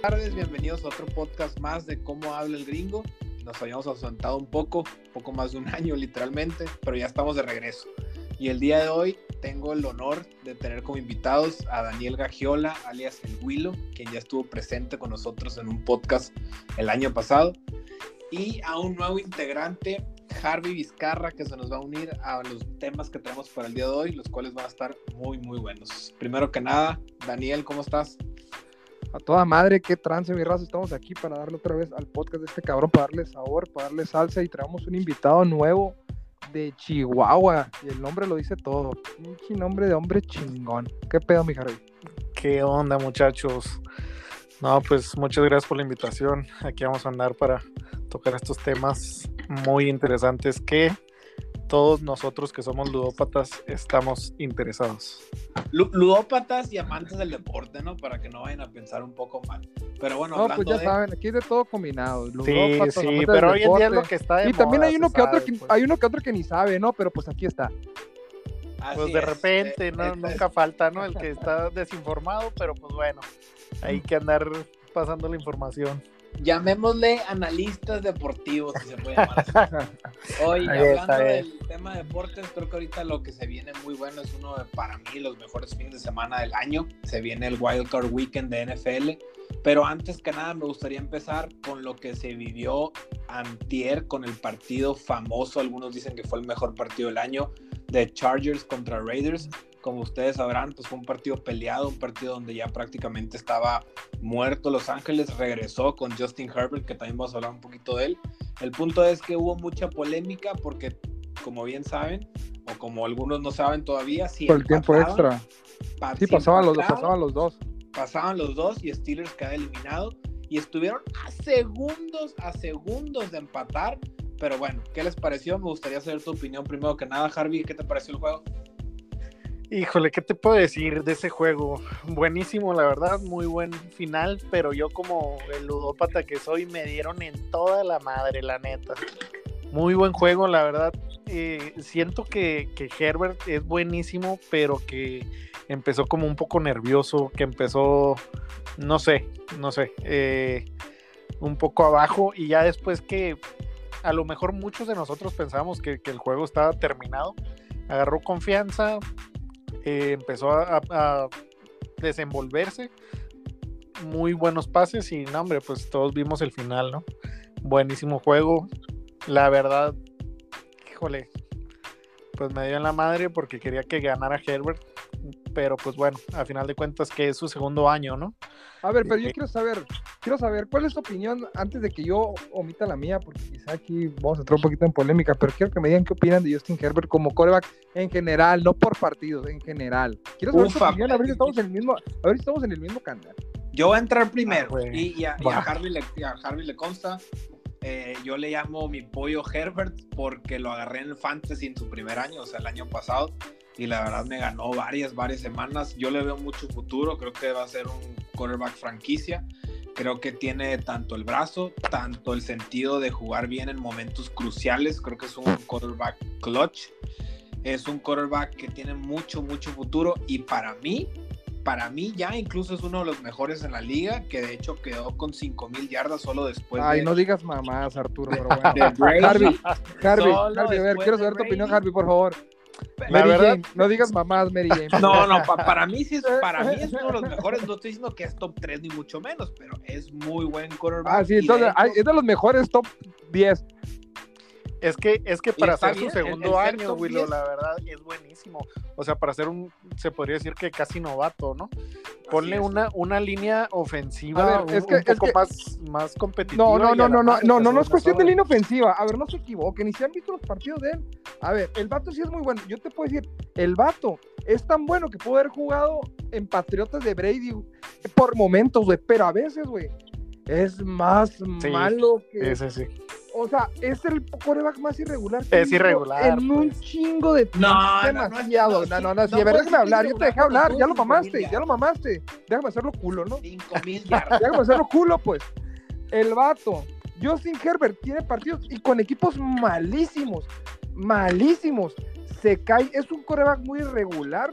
tardes, bienvenidos a otro podcast más de cómo habla el gringo. Nos habíamos ausentado un poco, poco más de un año literalmente, pero ya estamos de regreso. Y el día de hoy tengo el honor de tener como invitados a Daniel Gagiola, alias El Willow, quien ya estuvo presente con nosotros en un podcast el año pasado, y a un nuevo integrante, Harvey Vizcarra, que se nos va a unir a los temas que tenemos para el día de hoy, los cuales van a estar muy, muy buenos. Primero que nada, Daniel, ¿cómo estás? A toda madre, qué trance, mi raza. Estamos aquí para darle otra vez al podcast de este cabrón, para darle sabor, para darle salsa y traemos un invitado nuevo de Chihuahua. Y el nombre lo dice todo. Un nombre de hombre chingón. ¿Qué pedo, mi Harvey? ¿Qué onda, muchachos? No, pues muchas gracias por la invitación. Aquí vamos a andar para tocar estos temas muy interesantes que todos nosotros que somos ludópatas estamos interesados. Ludópatas y amantes del deporte, ¿no? Para que no vayan a pensar un poco mal. Pero bueno, no, pues ya saben, aquí es de todo combinado. sí, sí, pero hoy en día es lo que está de Y también hay uno que otro que, pues. hay uno que otro que ni sabe, ¿no? Pero pues aquí está. pues de repente, eh, ¿no? Nunca falta, ¿no? El que está desinformado, pero pues bueno, hay que andar pasando la información llamémosle analistas deportivos, si se puede llamar Hoy, hablando del tema de deportes, creo que ahorita lo que se viene muy bueno es uno de, para mí, los mejores fines de semana del año. Se viene el Wild Card Weekend de NFL. Pero antes que nada, me gustaría empezar con lo que se vivió antier con el partido famoso. Algunos dicen que fue el mejor partido del año de Chargers contra Raiders como ustedes sabrán, pues fue un partido peleado, un partido donde ya prácticamente estaba muerto Los Ángeles, regresó con Justin Herbert, que también vamos a hablar un poquito de él. El punto es que hubo mucha polémica porque, como bien saben, o como algunos no saben todavía, si por el tiempo extra. sí, pasaban los, dos, pasaban los dos. Pasaban los dos y Steelers queda eliminado y estuvieron a segundos, a segundos de empatar. Pero bueno, ¿qué les pareció? Me gustaría saber tu opinión primero que nada, Harvey. ¿Qué te pareció el juego? Híjole, ¿qué te puedo decir de ese juego? Buenísimo, la verdad, muy buen final, pero yo como el ludópata que soy, me dieron en toda la madre, la neta. Muy buen juego, la verdad. Eh, siento que, Herbert es buenísimo, pero que empezó como un poco nervioso, que empezó, no sé, no sé, eh, un poco abajo y ya después que a lo mejor muchos de nosotros pensábamos que, que el juego estaba terminado, agarró confianza, eh, empezó a, desenvolverse. Muy buenos pases y, no, hombre, pues todos vimos el final, ¿no? Buenísimo juego. La verdad, híjole, pues me dio en la madre porque quería que ganara Herbert pero pues bueno, a final de cuentas que es su segundo año, ¿no? A ver, pero yo quiero saber, quiero saber, ¿cuál es tu opinión antes de que yo omita la mía? Porque quizá aquí vamos a entrar un poquito en polémica, pero quiero que me digan qué opinan de Justin Herbert como coreback en general, no por partidos, en general. Quiero saber tu opinión, a ver si estamos en el mismo, a ver si estamos en el mismo canal. Yo voy a entrar primero ah, y, a, Harvey le, a Harvey le consta. Eh, yo le llamo mi pollo Herbert porque lo agarré en el Fantasy en su primer año, o sea, el año pasado y la verdad me ganó varias, varias semanas. Yo le veo mucho futuro, creo que va a ser un quarterback franquicia. Creo que tiene tanto el brazo, tanto el sentido de jugar bien en momentos cruciales. Creo que es un quarterback clutch. Es un quarterback que tiene mucho, mucho futuro. Y para mí, para mí ya incluso es uno de los mejores en la liga, que de hecho quedó con 5000 yardas solo después Ay, no digas mamás, Arturo, pero bueno. Harvey, Harvey, Harvey, a ver, quiero saber tu opinión, Harvey, por favor. La verdad, no digas mamás, Mary Jane. No, no, para mí sí es, para mí es uno de los mejores. No estoy diciendo que es top 3 ni mucho menos, pero es muy buen quarterback. Ah, sí, entonces es de los mejores top 10. Es que, es que para hacer su segundo año, Willow, la verdad, es buenísimo. O sea, para ser un, se podría decir que casi novato, ¿no? Ponle una, una línea ofensiva un, poco más, más competitiva. No, no, no, no, no, no, no, no es cuestión de línea ofensiva. A ver, no se equivoquen. Y si han visto los partidos de él, a ver, el vato sí es muy bueno. Yo te puedo decir, el vato es tan bueno que pudo haber jugado en Patriotas de Brady por momentos, güey. Pero a veces, güey, es más malo que. Ese sí o sea, es el coreback más irregular. Es irregular. En un pues. chingo de No, demasiado. No, no, no. Si no, déjame hablar, yo te dejé hablar. Ya lo mamaste, ya lo mamaste. Déjame hacerlo culo, ¿no? Cinco mil yardas. Déjame hacerlo culo, pues. El vato. Justin Herbert tiene partidos y con equipos malísimos. Malísimos. Se cae. Es un coreback muy irregular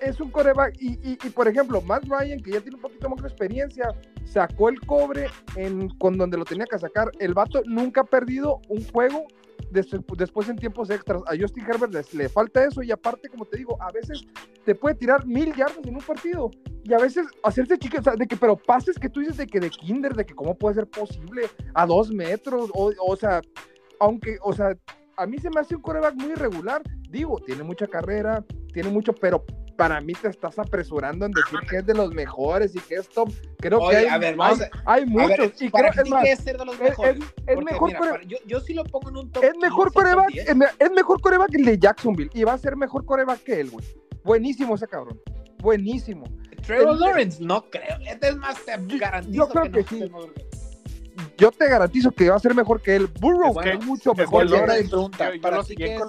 es un coreback, y, y, por ejemplo, Matt Ryan, que ya tiene un poquito más de experiencia, sacó el cobre en, con donde lo tenía que sacar. El vato nunca ha perdido un juego después en tiempos extras. A Justin Herbert le falta eso y aparte, como te digo, a veces te puede tirar mil yardas en un partido y a veces hacerse sea, de que, pero pases que tú dices de que de kinder, de que cómo puede ser posible a dos metros, o, o sea, aunque, o sea, a mí se me hace un coreback muy irregular. Digo, tiene mucha carrera, tiene mucho, pero para mí te estás apresurando en decir que es de los mejores y que es top. Creo que hay, a ver, hay, muchos. y creo, es, más, es ser de los mejores. Es, mejor mira, yo, yo, sí lo pongo en un top. Es mejor coreback, es, mejor coreback el de Jacksonville y va a ser mejor coreback que él, güey. Buenísimo ese cabrón. Buenísimo. Trevor Lawrence, no creo. Este es más, te garantizo yo creo que, que sí yo te garantizo que va a ser mejor que él. Burrow es mucho mejor que él.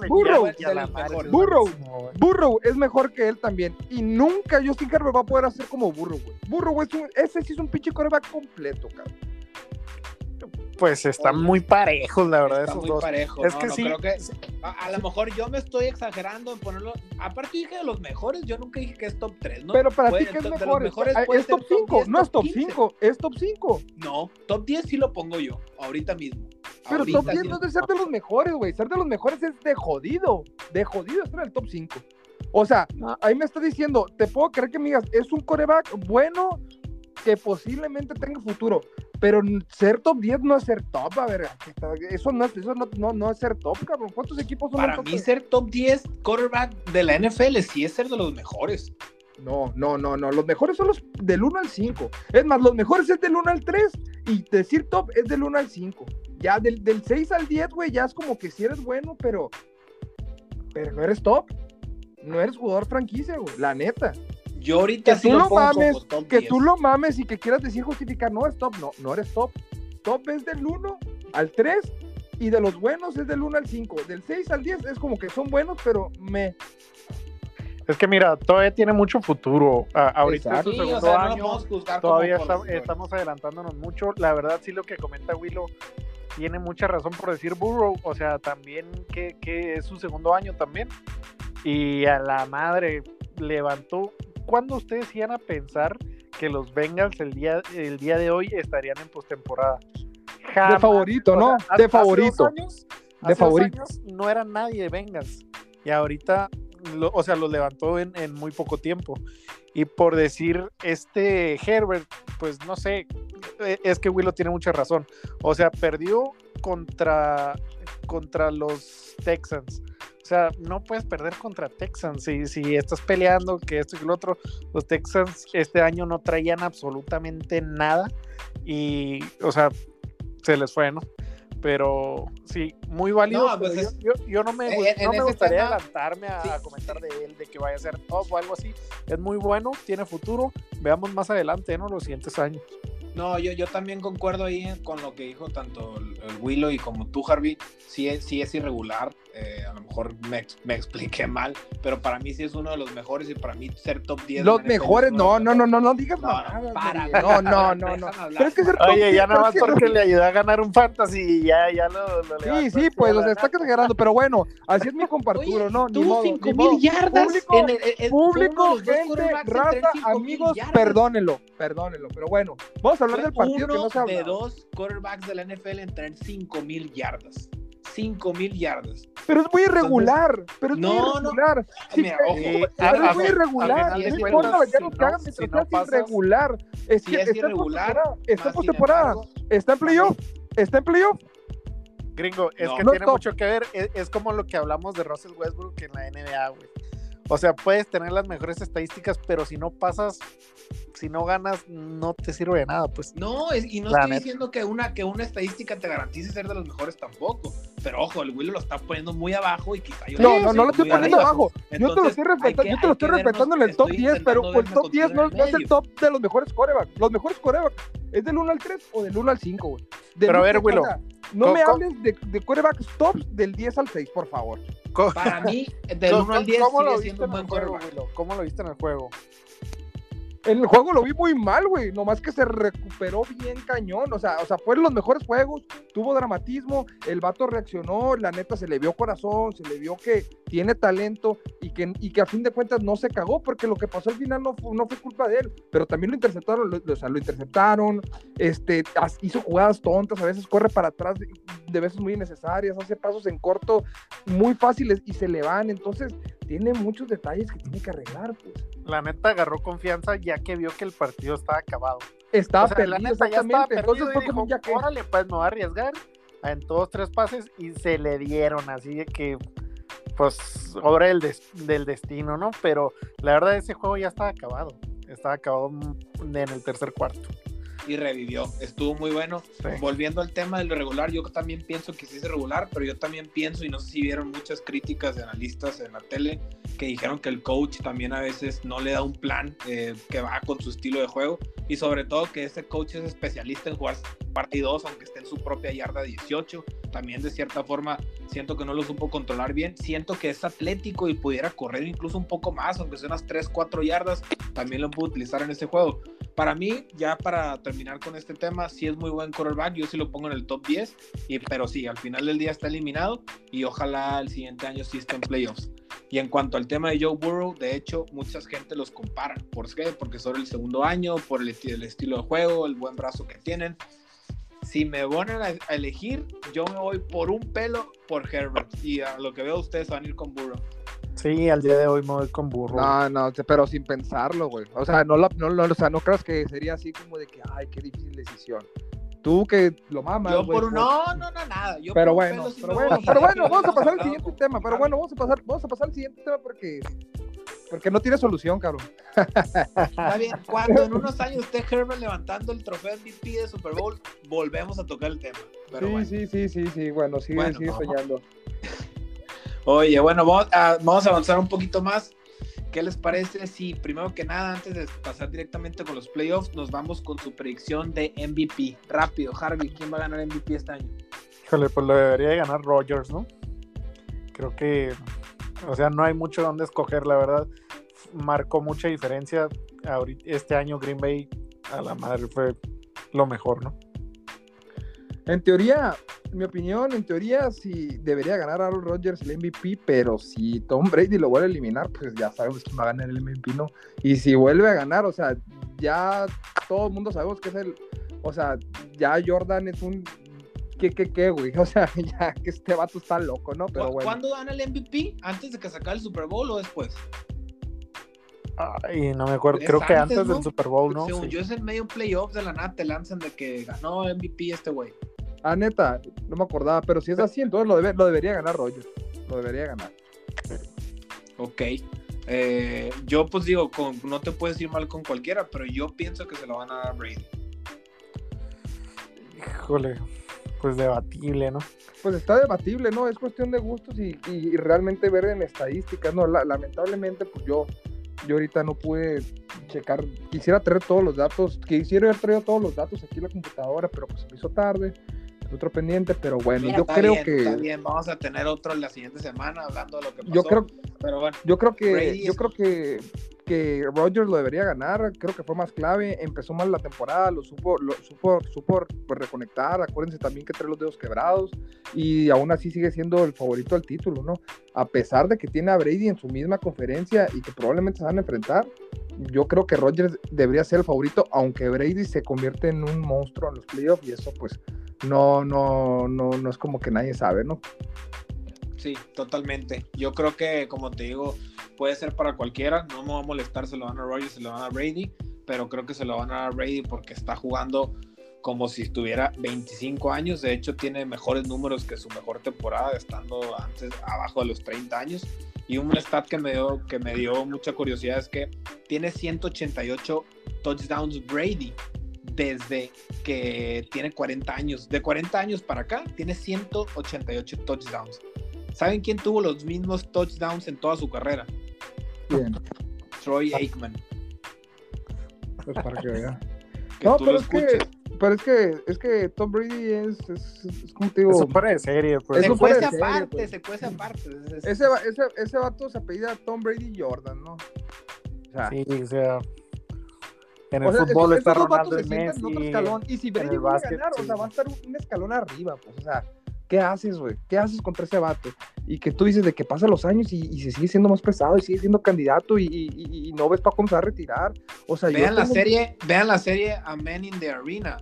Burrow, Burrow, Burrow es mejor que él también. Y nunca Justin Herbert va a poder hacer como Burrow, güey. Burrow es un, ese sí es un pinche coreback completo, cabrón pues están muy parejos, la verdad, esos muy dos. Parejos, es que sí. Creo que a, lo mejor yo me estoy exagerando en ponerlo. Aparte dije de los mejores, yo nunca dije que es top 3, ¿no? Pero para ti, ¿qué es mejor? Es top 5, no es top 5, es top 5. No, top 10 sí lo pongo yo, ahorita mismo. Pero top 10 no es de ser de los mejores, güey. Ser de los mejores es de jodido. De jodido estar en el top 5. O sea, ahí me está diciendo, te puedo creer que me digas, es un coreback bueno que posiblemente tenga futuro. Pero ser top 10 no es ser top, a ver, eso no, eso no, no, es ser top, cabrón. ¿Cuántos equipos son Para mí ser top 10 quarterback de la NFL sí es ser de los mejores. No, no, no, no. Los mejores son los del 1 al 5. Es más, los mejores es del 1 al 3 y decir top es del 1 al 5. Ya del, del 6 al 10, güey, ya es como que si eres bueno, pero, pero no eres top. No eres jugador franquicia, güey, la neta. Yo ahorita que tú lo, mames, que tú lo mames y que quieras decir justificar, no es top, no, no eres top. Top es del 1 al 3 y de los buenos es del 1 al 5. Del 6 al 10 es como que son buenos, pero me. Es que mira, todavía tiene mucho futuro. ahorita es su segundo año. todavía estamos adelantándonos mucho. La verdad, sí, lo que comenta Willow tiene mucha razón por decir Burrow. O sea, también que, que es su segundo año también. Y a la madre levantó ¿cuándo ustedes iban a pensar que los Bengals el día, el día de hoy estarían en postemporada? De favorito, ¿no? de favorito. de favorito. no era nadie de Bengals. Y ahorita, o sea, los levantó en, muy poco tiempo. Y por decir, este Herbert, pues no sé, e, es que Willow tiene mucha razón. O sea, perdió contra, contra los Texans o sea, no puedes perder contra Texans. Si, si estás peleando que esto y lo otro, los Texans este año no traían absolutamente nada. Y, o sea, se les fue, ¿no? Pero sí, muy válido. Pues yo, no me, no me gustaría adelantarme a, comentar de él, de que vaya a ser top o algo así. Es muy bueno, tiene futuro. Veamos más adelante, ¿no? Los siguientes años. No, yo, yo también concuerdo ahí con lo que dijo tanto el, Willow y como tú, Harvey. Sí es, sí es irregular. Eh, a lo mejor me, me, expliqué mal, pero para mí sí es uno de los mejores y para mí ser top 10. Los mejores, no, no, no, no, no digas no, para, no, no, no, no. Pero es que ser top Oye, ya nada más porque le ayudó a ganar un fantasy y ya, ya lo, lo Sí, sí, pues, o sea, está exagerando, pero bueno, así es mi comparturo, ¿no? Tú, 5 mil yardas. Público, en el, público gente, raza, amigos, perdónenlo, perdónenlo, pero bueno, vamos a hablar del partido que no se habla. de dos quarterbacks de la NFL en traer 5 mil yardas. 5 mil yardas. Pero es muy irregular. pero es muy irregular. mira, ojo, pero es muy irregular. No importa que hagan mientras sea irregular. Es que es irregular. Está por temporada. Está en playoff. Está en playoff. Gringo, es que tiene mucho que ver. Es, es, como lo que hablamos de Russell Westbrook en la NBA, güey. O sea, puedes tener las mejores estadísticas, pero si no pasas, si no ganas, no te sirve de nada, pues. No, y no estoy diciendo que una, que una estadística te garantice ser de los mejores tampoco. Pero ojo, el Willow lo está poniendo muy abajo y quizá yo. No, no, no lo estoy poniendo abajo. yo te lo estoy respetando, yo te lo estoy respetando en el top 10, pero el top 10 no, es el top de los mejores corebacks. Los mejores corebacks es del 1 al 3 o del 1 al 5, güey. Pero a ver, Willow. No me hables de, de tops del 10 al 6, por favor. Para mí, del 1 al 10 ¿cómo lo viste en el juego, ¿Cómo lo viste en el juego? En el juego lo vi muy mal, güey. Nomás que se recuperó bien cañón. O sea, o sea, fueron los mejores juegos. Tuvo dramatismo. El vato reaccionó. La neta se le vio corazón. Se le vio que tiene talento. Y que, y que a fin de cuentas no se cagó. Porque lo que pasó al final no fue, no fue culpa de él. Pero también lo interceptaron. O sea, lo interceptaron. Este, hizo jugadas tontas. A veces corre para atrás de veces muy innecesarias. Hace pasos en corto muy fáciles y se le van. Entonces, tiene muchos detalles que tiene que arreglar, pues. La neta agarró confianza ya que vio que el partido estaba acabado. Estaba o sea, perdido, la neta exactamente. Ya estaba Entonces fue como ya que... Órale, pues me voy a arriesgar. En todos tres pases y se le dieron, así de que pues obra del, des del destino, ¿no? Pero la verdad ese juego ya estaba acabado. Estaba acabado en el tercer cuarto y revivió. Estuvo muy bueno. Volviendo al tema del regular, yo también pienso que sí es regular, pero yo también pienso, y no sé si vieron muchas críticas de analistas en la tele, que dijeron que el coach también a veces no le da un plan eh, que va con su estilo de juego, y sobre todo que ese coach es especialista en jugar partidos, aunque esté en su propia yarda 18. También de cierta forma siento que no lo supo controlar bien. Siento que es atlético y pudiera correr incluso un poco más, aunque sea unas 3, 4 yardas, también lo pudo utilizar en este juego. Para mí, ya para terminar con este tema, sí es muy buen quarterback, yo sí lo pongo en el top 10, y, pero sí, al final del día está eliminado y ojalá el siguiente año sí esté en playoffs. Y en cuanto al tema de Joe Burrow, de hecho, mucha gente los compara. ¿Por qué? Porque son el segundo año, por el, estilo de juego, el buen brazo que tienen. Si me ponen a, elegir, yo me voy por un pelo por Herbert. Y a lo que veo, ustedes van a ir con Burrow. Sí, al día de hoy me voy con burro. No, no, pero sin pensarlo, güey. O sea, no, no, no, o sea, no creas que sería así como de que, ay, qué difícil decisión. Tú que lo mamas. Yo por un... No, no, no, nada. Yo pero bueno, pero bueno, pero bueno, vamos a pasar al siguiente tema. Pero bueno, vamos a pasar, vamos a pasar al siguiente tema porque porque no tiene solución, cabrón. Está bien, cuando en unos años esté Herbert levantando el trofeo MVP de Super Bowl, volvemos a tocar el tema. sí, sí, sí, sí, sí, bueno, sigue, sigue soñando. Oye, bueno, vamos a, vamos a avanzar un poquito más. ¿Qué les parece si primero que nada, antes de pasar directamente con los playoffs, nos vamos con su predicción de MVP? Rápido, Harvey, ¿quién va a ganar MVP este año? Híjole, pues lo debería ganar Rogers, ¿no? Creo que, o sea, no hay mucho donde escoger, la verdad. Marcó mucha diferencia. Ahorita, este año Green Bay, a la madre, fue lo mejor, ¿no? En teoría, en mi opinión, en teoría sí debería ganar Aaron Rodgers el MVP, pero si Tom Brady lo vuelve a eliminar, pues ya sabemos quién va a ganar el MVP, ¿no? Y si vuelve a ganar, o sea, ya todo el mundo sabemos que es el, o sea, ya Jordan es un ¿Qué, qué, qué, güey? O sea, ya que este vato está loco, ¿no? Pero bueno. ¿Cuándo gana el MVP? ¿Antes de que sacara el Super Bowl o después? Ay, no me acuerdo, creo que antes del Super Bowl, ¿no? Según yo es en medio playoff de la nada te lanzan de que ganó MVP este güey. Ah, neta, no me acordaba, pero si es así, entonces lo, debe, lo debería ganar Roger. Lo debería ganar. Ok. Eh, yo pues digo, con, no te puedes ir mal con cualquiera, pero yo pienso que se lo van a dar a Brady. Híjole, pues debatible, ¿no? Pues está debatible, ¿no? Es cuestión de gustos y, realmente ver en estadísticas, ¿no? lamentablemente, pues yo, yo ahorita no pude checar, quisiera traer todos los datos, quisiera haber traído todos los datos aquí en la computadora, pero pues se me hizo tarde otro pendiente, pero bueno, yo creo que. Está bien, vamos a tener otro la siguiente semana hablando de lo que pasó. Yo creo, pero bueno, yo creo que, yo creo que, que Rogers lo debería ganar, creo que fue más clave, empezó mal la temporada, lo supo, lo supo, supo pues, reconectar, acuérdense también que trae los dedos quebrados y aún así sigue siendo el favorito al título, ¿no? A pesar de que tiene a Brady en su misma conferencia y que probablemente se van a enfrentar, yo creo que Rogers debería ser el favorito, aunque Brady se convierte en un monstruo en los playoffs y eso pues no, no, no, no es como que nadie sabe, ¿no? Sí, totalmente. Yo creo que, como te digo, puede ser para cualquiera. No me va a molestar, se lo van a Rogers, se lo van a Brady, pero creo que se lo van a dar a Brady porque está jugando como si estuviera 25 años. De hecho, tiene mejores números que su mejor temporada, estando antes abajo de los 30 años. Y un stat que me dio, que me dio mucha curiosidad es que tiene 188 touchdowns Brady desde que tiene 40 años. De 40 años para acá, tiene 188 touchdowns. ¿Saben quién tuvo los mismos touchdowns en toda su carrera? ¿Quién? Troy Aikman. Pues para que vea. no, pero es que, pero es que, es que Tom Brady es, es, es como te digo. Es un de serie, pues. Se cuece aparte, pues. se cuece aparte. Ese, ese, ese vato se apellida Tom Brady Jordan, ¿no? O sea, sí, o sea En el fútbol está Ronaldo y Messi. Y si Brady va a ganar, o sea, va a estar un escalón arriba, pues, o sea, ¿qué haces, güey? ¿Qué haces contra ese vato? Y que tú dices de que pasan los años y, se sigue siendo más pesado y sigue siendo candidato y, no ves para cómo se va a retirar. O sea, vean la serie, vean la serie A Man in the Arena.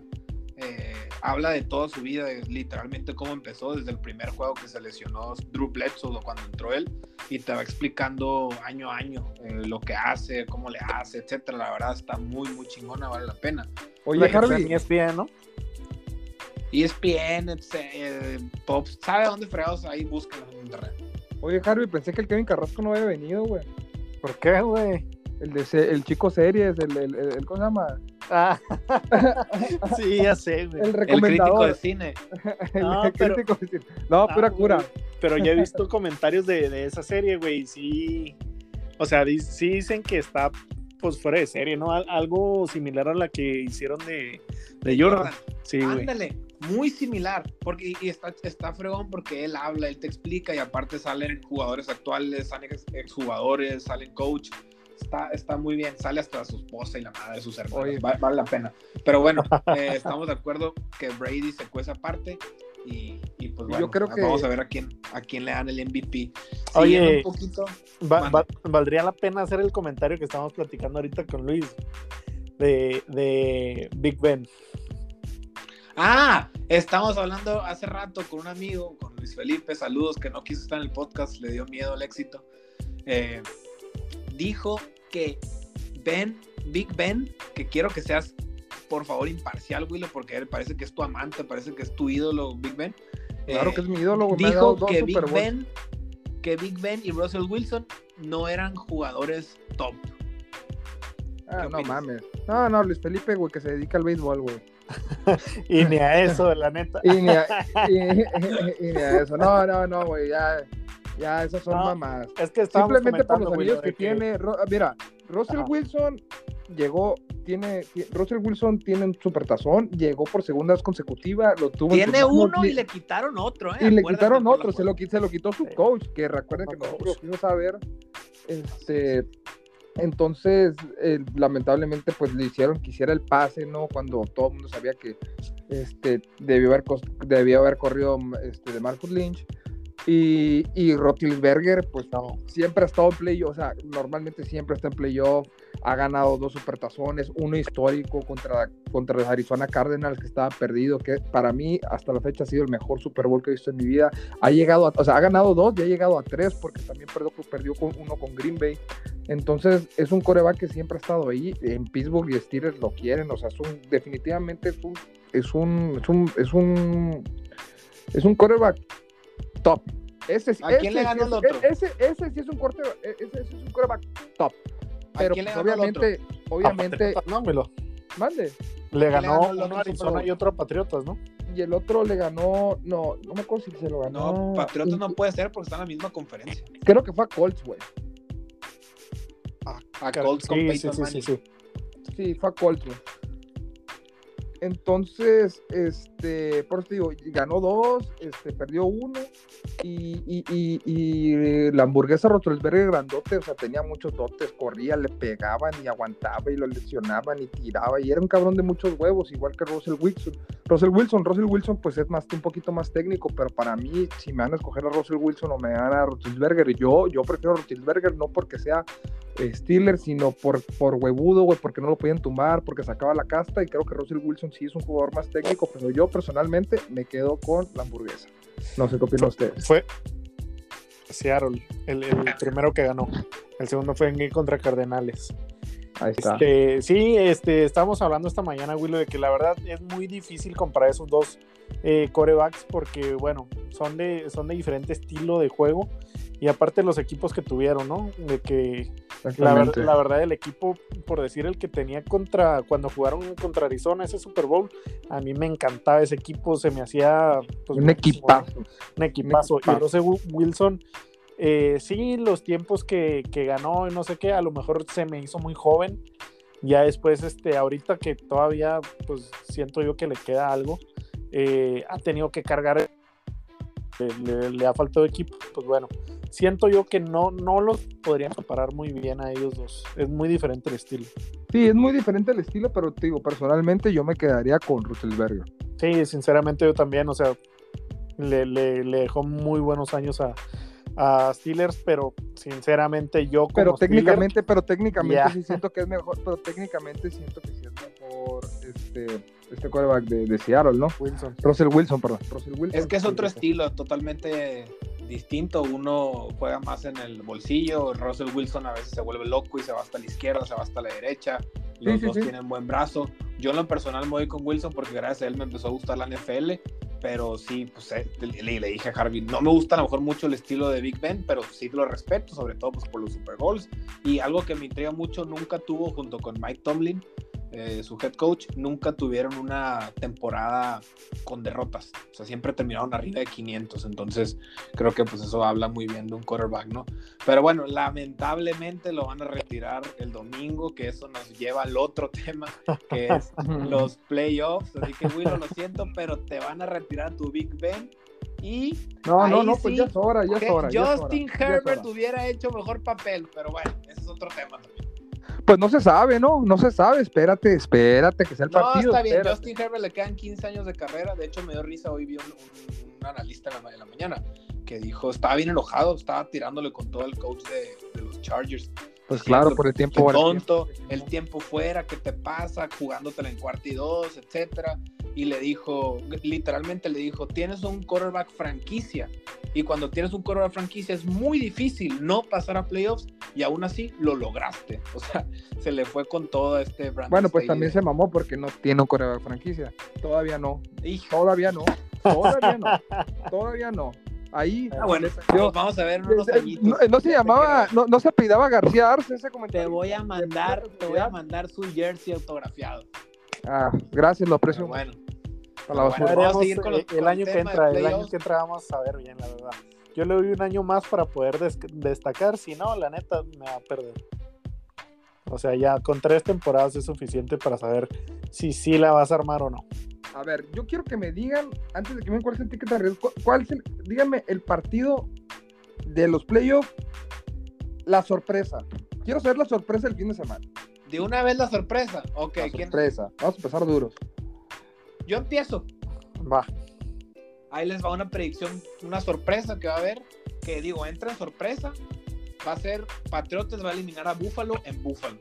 Eh, habla de toda su vida, de literalmente cómo empezó desde el primer juego que se lesionó Drew Bledsoe cuando entró él y te va explicando año a año eh, lo que hace, cómo le hace, etcétera. La verdad está muy, muy chingona, vale la pena. Oye, Harvey. ESPN, ¿no? ESPN, eh, Pops, ¿sabe dónde fregados ahí? Búscalo en internet. Oye, Harvey, pensé que el Kevin Carrasco no había venido, güey. ¿Por qué, güey? El, de, el chico series, el, el, el, ¿cómo se llama? Ah, sí, ya sé, güey. El recomendador. El crítico de cine. no, pero, crítico de cine. No, pura cura. Pero ya he visto comentarios de, de esa serie, güey, sí. O sea, sí dicen que está pues fuera de serie, ¿no? Algo similar a la que hicieron de, de Jordan. Sí, Ándale, muy similar, porque y está, está fregón porque él habla, él te explica y aparte salen jugadores actuales, salen exjugadores, salen coach está, está muy bien. Sale hasta su esposa y la madre de sus hermanos. Vale, la pena. Pero bueno, eh, estamos de acuerdo que Brady se cuesta aparte. Y, y pues bueno, Yo creo que... vamos a ver a quién, a quién le dan el MVP. Oye, un poquito, valdría la pena hacer el comentario que estamos platicando ahorita con Luis de, de Big Ben. Ah, estamos hablando hace rato con un amigo, con Luis Felipe, saludos, que no quiso estar en el podcast, le dio miedo al éxito. Eh, dijo que Ben, Big Ben, que quiero que seas por favor imparcial, Willow, porque él parece que es tu amante, parece que es tu ídolo, Big Ben. Claro que es mi ídolo. Dijo que Big Ben, que Big Ben y Russell Wilson no eran jugadores top. Ah, no mames. No, no, Luis Felipe, güey, que se dedica al béisbol, güey. y ni a eso, la neta. y, ni a, y, ni a eso. No, no, no, güey, ya ya, esas son mamás. Es que Simplemente por los amigos que, tiene. Mira, Russell Wilson llegó, tiene, Russell Wilson tiene un supertazón, llegó por segunda vez consecutiva, lo tuvo. Tiene uno y le quitaron otro, ¿eh? Y le quitaron otro, se lo, se lo quitó su coach, que recuerden que nosotros fuimos a ver, este, entonces, lamentablemente, pues le hicieron que hiciera el pase, ¿no? Cuando todo el mundo sabía que este, debió, haber, debió haber corrido este, de Marcus Lynch. Y, y pues no, siempre ha estado en playoff, o sea, normalmente siempre está en playoff, ha ganado dos supertazones, uno histórico contra, contra Arizona Cardinals que estaba perdido, que para mí hasta la fecha ha sido el mejor Super Bowl que he visto en mi vida. Ha llegado, a, o sea, ha ganado dos y ha llegado a tres porque también perdió, perdió con uno con Green Bay. Entonces es un coreback que siempre ha estado ahí. En Pittsburgh y Steelers lo quieren, o sea, es un, definitivamente es un, es un, es un, es un, es un coreback top. Ese, ¿A quién le ganó el otro? Ese, ese, sí es un corte, ese, ese es un coreback top. Pero pues, obviamente, obviamente. No, me lo. Mande. Le ganó, uno a Arizona y otro a Patriotas, ¿no? Y el otro le ganó, no, no me acuerdo si se lo ganó. No, Patriotas no puede ser porque está en la misma conferencia. Creo que fue a Colts, güey. A Colts con sí, sí, sí, sí, sí. Sí, fue a Colts. Entonces, este, por eso digo, ganó dos, este, perdió uno, y, y la hamburguesa Rotelsberger grandote, o sea, tenía muchos dotes, corría, le pegaban y aguantaba y lo lesionaban y tiraba, y era un cabrón de muchos huevos, igual que Russell Wilson. Russell Wilson, Russell Wilson, pues es más un poquito más técnico, pero para mí, si me van a escoger a Russell Wilson o me van a Rotelsberger, yo, yo prefiero Rotelsberger, no porque sea Steelers, sino por, por huevudo, güey, porque no lo podían tumbar, porque sacaba la casta y creo que Russell Wilson sí es un jugador más técnico, pero yo personalmente me quedo con la hamburguesa. No sé qué opinan ustedes. Fue Seattle, el, el, primero que ganó. El segundo fue en contra Cardenales. Ahí está. Este, sí, este, estábamos hablando esta mañana, Willow, de que la verdad es muy difícil comparar esos dos eh, corebacks porque, bueno, son de, son de diferente estilo de juego y aparte los equipos que tuvieron, ¿no? De que la, la, verdad el equipo, por decir el que tenía contra, cuando jugaron contra Arizona ese Super Bowl, a mí me encantaba ese equipo, se me hacía pues, un, equipazo. un equipazo. Y Rose Wilson, eh, sí, los tiempos que, que ganó y no sé qué, a lo mejor se me hizo muy joven. Ya después, este, ahorita que todavía, pues siento yo que le queda algo, eh, ha tenido que cargar le, ha faltado equipo, pues bueno, siento yo que no, no los podrían comparar muy bien a ellos dos. Es muy diferente el estilo. Sí, es muy diferente el estilo, pero te digo, personalmente yo me quedaría con Russellberger. Sí, sinceramente yo también, o sea, le, le, dejó muy buenos años a, a Steelers, pero sinceramente yo como Pero técnicamente, pero técnicamente sí siento que es mejor, pero técnicamente siento que sí es mejor este, este quarterback de, de Seattle, ¿no? Wilson. Russell Wilson, perdón. Russell Wilson. Es que es otro estilo totalmente distinto. Uno juega más en el bolsillo. Russell Wilson a veces se vuelve loco y se va hasta la izquierda, se va hasta la derecha. Los dos tienen buen brazo. Yo en lo personal me voy con Wilson porque gracias a él me empezó a gustar la NFL. Pero sí, pues eh, le, le, dije a Harvey, no me gusta a lo mejor mucho el estilo de Big Ben, pero sí lo respeto, sobre todo pues, por los Super Bowls. Y algo que me intriga mucho, nunca tuvo junto con Mike Tomlin, eh, su head coach, nunca tuvieron una temporada con derrotas. O sea, siempre terminaron arriba de 500. Entonces, creo que pues eso habla muy bien de un quarterback, ¿no? Pero bueno, lamentablemente lo van a retirar el domingo, que eso nos lleva al otro tema, que es los playoffs. Así que, Willow, lo siento, pero te van a retirar tu Big Ben. Y no, no, no, pues ya es hora, ya es hora. Justin Herbert hubiera hecho mejor papel, pero bueno, ese es otro tema. Pues no se sabe, ¿no? No se sabe. Espérate, espérate que sea el partido. No, está bien. Justin Herbert le quedan 15 años de carrera. De hecho, me dio risa. Hoy vi un, analista en la, mañana que dijo, estaba bien enojado, estaba tirándole con todo el coach de, los Chargers. Pues claro, por el tiempo. Tonto, el tiempo fuera, ¿qué te pasa? Jugándotela en cuarto y dos, etcétera y le dijo, literalmente le dijo, tienes un quarterback franquicia. Y cuando tienes un quarterback franquicia es muy difícil no pasar a playoffs y aún así lo lograste. O sea, se le fue con todo este Brandon Bueno, pues también se mamó porque no tiene un quarterback franquicia. Todavía no. Todavía no. Todavía no. Todavía no. Ahí. Ah, bueno, vamos a ver unos añitos. No, se llamaba, no, no se apellidaba García Arce ese comentario. Te voy a mandar, te voy a mandar su jersey autografiado. Ah, gracias, lo aprecio. bueno. vamos a seguir con el, año que entra, el año que entra vamos a ver bien, la verdad. Yo le doy un año más para poder destacar, si no, la neta me va a perder. O sea, ya con tres temporadas es suficiente para saber si sí la vas a armar o no. A ver, yo quiero que me digan, antes de que me de riesgo, cuál es el, díganme el partido de los playoffs, la sorpresa. Quiero saber la sorpresa del fin de semana. De una vez la sorpresa. Ok, la sorpresa. Vamos a empezar duros. Yo empiezo. Va. Ahí les va una predicción, una sorpresa que va a haber. Que digo, entra en sorpresa. Va a ser Patriotas va a eliminar a Buffalo en Buffalo.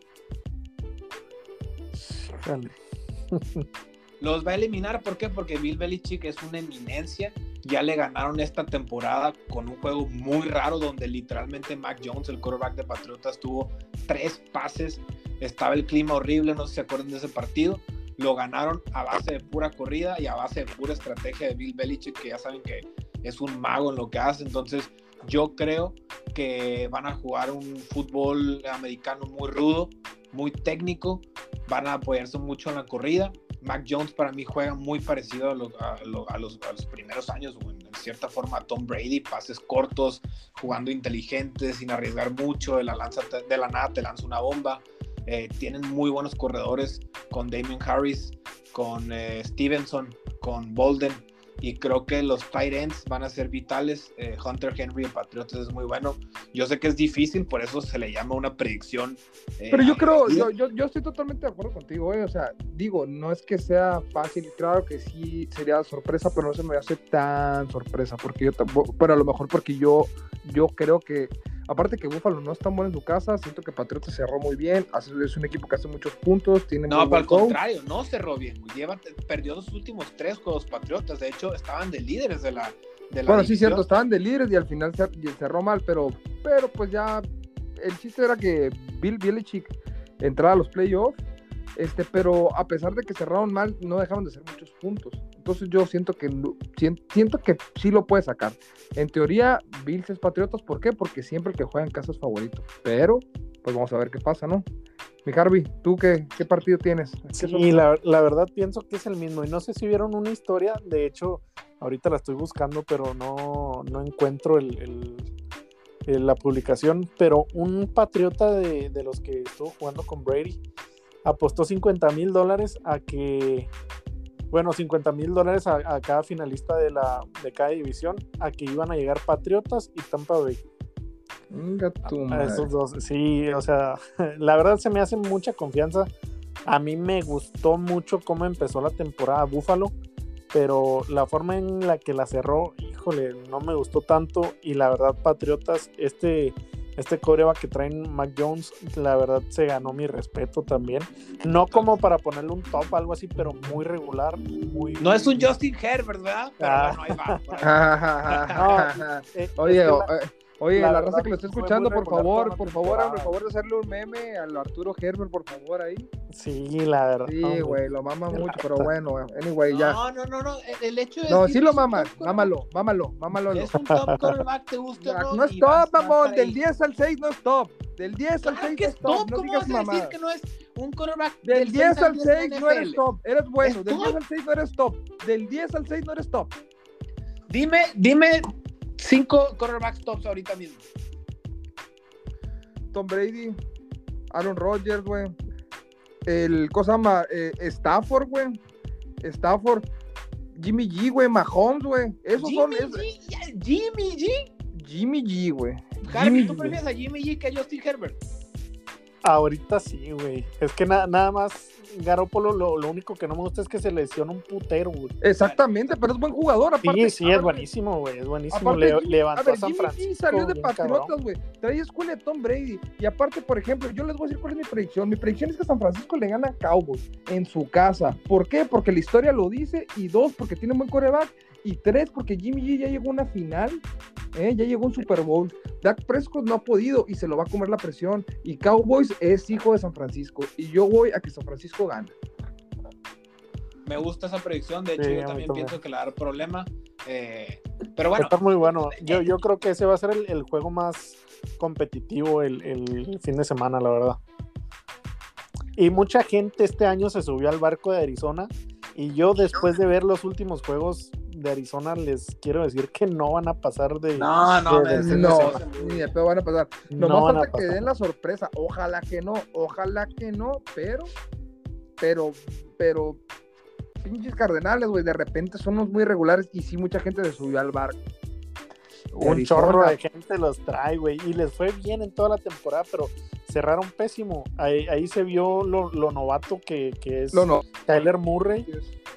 Los va a eliminar, ¿por qué? Porque Bill Belichick es una eminencia. Ya le ganaron esta temporada con un juego muy raro donde literalmente Mac Jones, el quarterback de Patriotas, tuvo tres pases estaba el clima horrible, no sé si se acuerdan de ese partido. Lo ganaron a base de pura corrida y a base de pura estrategia de Bill Belichick, que ya saben que es un mago en lo que hace. Entonces, yo creo que van a jugar un fútbol americano muy rudo, muy técnico. Van a apoyarse mucho en la corrida. Mac Jones para mí juega muy parecido a, los, primeros años, en, cierta forma a Tom Brady, pases cortos, jugando inteligente, sin arriesgar mucho, de la, lanza, de la nada te lanza una bomba. Eh, tienen muy buenos corredores con Damien Harris, con eh, Stevenson, con Bolden. Y creo que los tight ends van a ser vitales. Eh, Hunter Henry de Patriotas es muy bueno. Yo sé que es difícil, por eso se le llama una predicción. Pero yo creo, yo, yo, estoy totalmente de acuerdo contigo. O sea, digo, no es que sea fácil. Claro que sí sería sorpresa, pero no se me hace tan sorpresa. Porque yo pero a lo mejor porque yo, yo creo que Aparte que Búfalo no es tan bueno en su casa, siento que Patriotas cerró muy bien, es un equipo que hace muchos puntos, tiene No, para el contrario, no cerró bien, perdió los últimos tres juegos Patriotas, de hecho estaban de líderes de la... De bueno, sí, cierto, estaban de líderes y al final cerró mal, pero, pero pues ya el chiste era que Bill Belichick entrara a los playoffs, este, pero a pesar de que cerraron mal, no dejaron de ser muchos puntos. Entonces yo siento que siento que sí lo puede sacar. En teoría, Bills es Patriotas, ¿por qué? Porque siempre el que juega en casa es favorito. Pero, pues vamos a ver qué pasa, ¿no? Mi Harvey, ¿tú qué, qué partido tienes? Sí, la, la, verdad pienso que es el mismo. Y no sé si vieron una historia, de hecho, ahorita la estoy buscando, pero no, no encuentro el, la publicación. Pero un patriota de, de los que estuvo jugando con Brady apostó 50 mil dólares a que bueno, 50 mil dólares a, cada finalista de, la, de cada división, a que iban a llegar Patriotas y Tampa Bay. A, esos dos, sí, o sea, la verdad se me hace mucha confianza. A mí me gustó mucho cómo empezó la temporada Búfalo, pero la forma en la que la cerró, híjole, no me gustó tanto. Y la verdad, Patriotas, este este coreback que traen Mac Jones, la verdad se ganó mi respeto también. No como para ponerle un top, algo así, pero muy regular. Muy... No es un Justin Herbert, ¿verdad? Pero ah. bueno, ahí va. Eh, Oye, eh, Oye, la, raza que lo está escuchando, por favor, por favor, por favor de hacerle un meme al Arturo Herbert, por favor, ahí. Sí, la verdad. Sí, güey, lo mama mucho, pero bueno, anyway, ya. No, no, no, no, el hecho es. No, sí lo mama, mámalo, mámalo, mámalo. Es un top quarterback, te gusta no. No es top, mamón, del 10 al 6 no es top. Del 10 al 6 que es top, ¿cómo vas a decir que no es un quarterback? Del 10 al 6 no eres top, eres bueno, del 10 al 6 no eres top, del 10 al 6 no eres top. Dime, dime cinco quarterbacks tops ahorita mismo. Tom Brady, Aaron Rodgers, güey. El cosa más, eh, Stafford, güey. Stafford, Jimmy G, güey, Mahomes, güey. Esos Jimmy son. G, Jimmy G. Jimmy G, güey. Harvey, ¿tú prefieres a Jimmy G que a Justin Herbert? Ahorita sí, güey. Es que nada más Garópolo lo, lo, único que no me gusta es que se lesiona un putero, güey. Exactamente, pero es buen jugador. Aparte, sí, sí, es buenísimo, güey. Es buenísimo. Le, levantó a, San Francisco. salió de Patriotas, güey. Trae escuela de Tom Brady. Y aparte, por ejemplo, yo les voy a decir cuál es mi predicción. Mi predicción es que San Francisco le gana a Cowboys en su casa. ¿Por qué? Porque la historia lo dice. Y dos, porque tiene un buen coreback. Y tres, porque Jimmy G ya llegó a una final. ¿eh? Ya llegó a un Super Bowl. Dak Prescott no ha podido y se lo va a comer la presión. Y Cowboys es hijo de San Francisco. Y yo voy a que San Francisco gane me gusta esa predicción. De hecho, yo también pienso que le va a dar problema. Eh, pero bueno. Está muy bueno. Yo, yo creo que ese va a ser el, juego más competitivo el, el, fin de semana, la verdad. Y mucha gente este año se subió al barco de Arizona. Y yo, después de ver los últimos juegos de Arizona, les quiero decir que no van a pasar de. No, no, no, ni de pedo van a pasar. No Nomás falta que den la sorpresa. Ojalá que no, ojalá que no, pero, pero, pero pinches cardenales, güey, de repente son los muy regulares y sí, mucha gente se subió al barco. Un chorro de gente los trae, güey, y les fue bien en toda la temporada, pero cerraron pésimo. Ahí, se vio lo, novato que, es Tyler Murray,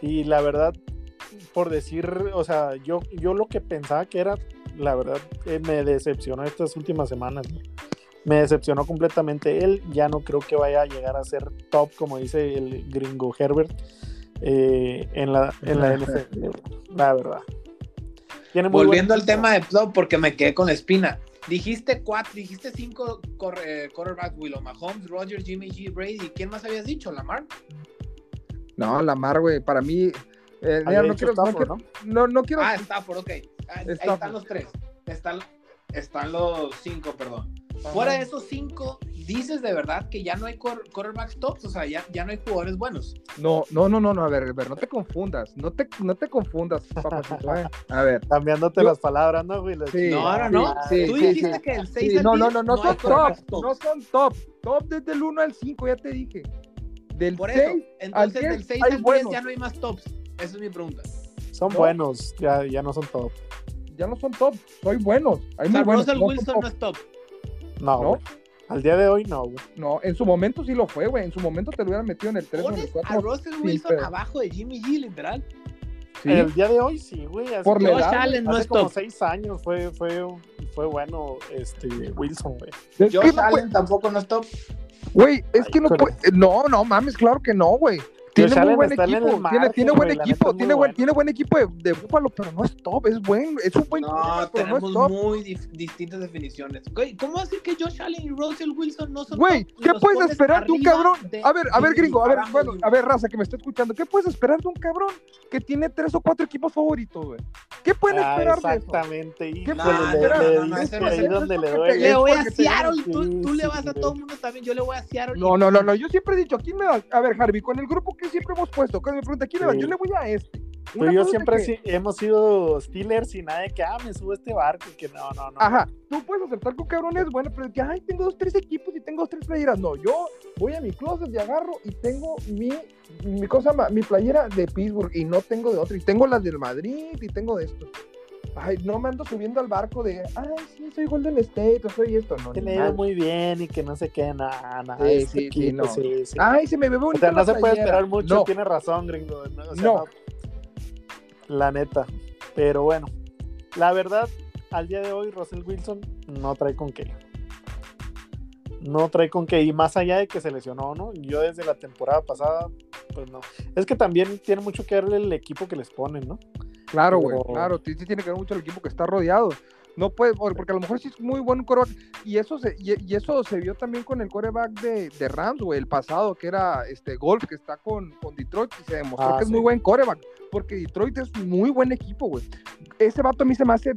y la verdad, por decir, o sea, yo, yo lo que pensaba que era, la verdad, eh, me decepcionó estas últimas semanas. Me decepcionó completamente. Él ya no creo que vaya a llegar a ser top, como dice el gringo Herbert. Eh, en la, en la NFL, la verdad. Volviendo al tema de top, porque me quedé con la espina. Dijiste cuatro, dijiste cinco eh, quarterbacks, Willow Mahomes, Roger, Jimmy G, Brady. ¿Quién más habías dicho? ¿Lamar? No, Lamar, güey, para mí. Eh, no, quiero, no, no, quiero. Ah, Stafford, ok. Ah, ahí están los tres. Están, están los cinco, perdón. Fuera de esos cinco, dices de verdad que ya no hay quarterbacks tops, o sea, ya, ya no hay jugadores buenos. No, no, no, no, no, a ver, a ver, no te confundas, no te, no te confundas, papacito, eh. A ver. Cambiándote las palabras, ¿no, güey? Sí, no, no, no. Sí, Tú dijiste que el 6 al no, no, no, no, no son top, no son top. Top desde el 1 al 5, ya te dije. Del Por eso, entonces del 6 al 10 ya no hay más tops. Esa es mi pregunta. Son buenos, ya, ya no son top. Ya no son top, soy buenos. Hay muy buenos. Russell Wilson no es top. No, ¿No? Al día de hoy no, güey. No, en su momento sí lo fue, güey. En su momento te lo hubieran metido en el 3 o en el 4. a Russell Wilson abajo de Jimmy G, literal. Sí. El día de hoy sí, güey. Por la edad, Allen no hace es como top. seis años fue, fue, fue bueno este Wilson, güey. Josh no Allen tampoco no es top. Güey, es que no puede. No, no mames, claro que no, güey. Tiene muy buen equipo, tiene, tiene buen equipo, tiene buen, tiene buen equipo de, de Búfalo, pero no es top, es buen, es un buen No, tenemos no es top. muy dif distintas definiciones. Güey, ¿cómo decir que Josh Allen y Russell Wilson no son Güey, ¿qué puedes esperar de un cabrón? A ver, a ver, gringo, a ver, bueno, a ver, raza que me está escuchando, ¿qué puedes esperar de un cabrón que tiene tres o cuatro equipos favoritos, güey? ¿Qué pueden ah, esperar exactamente, de eso? ¿Qué pueden esperar? Le voy a Seattle, tú le vas a todo el mundo también, yo le voy a Seattle. No, no, no, no, yo siempre he dicho, ¿quién me va? A ver, Harvey, con el grupo que siempre hemos puesto, me pregunta, ¿quién le va? Yo le voy a este. Tú y yo siempre hemos sido Steelers y nadie que, ah, me subo a este barco que no, no, no. Ajá, tú puedes aceptar que un cabrón es bueno, pero que, ay, tengo dos, tres equipos y tengo dos, tres playeras. No, yo voy a mi closet y agarro y tengo mi, mi cosa, mi playera de Pittsburgh y no tengo de otro. Y tengo las del Madrid y tengo de esto. Ay, no me ando subiendo al barco de, ay, sí, soy Golden State, o soy esto, no. Que le iba muy bien y que no se quede nada, nada. Sí, sí, sí, no. sí, sí, Ay, se me bebe un O sea, no se puede esperar mucho, no. tiene razón, gringo. No, o sea, no. La neta. Pero bueno, la verdad, al día de hoy, Russell Wilson no trae con qué. No trae con qué. Y más allá de que se lesionó, ¿no? Yo desde la temporada pasada, pues no. Es que también tiene mucho que ver el equipo que les ponen, ¿no? Claro, güey, claro, sí, tiene que ver mucho el equipo que está rodeado. No puede, porque a lo mejor sí es muy buen coreback. Y eso se, y, eso se vio también con el coreback de, de, Rams, güey, el pasado, que era este Golf, que está con, con Detroit, y se demostró ah, que es muy buen coreback. Porque Detroit es muy buen equipo, güey. Ese vato a mí se me hace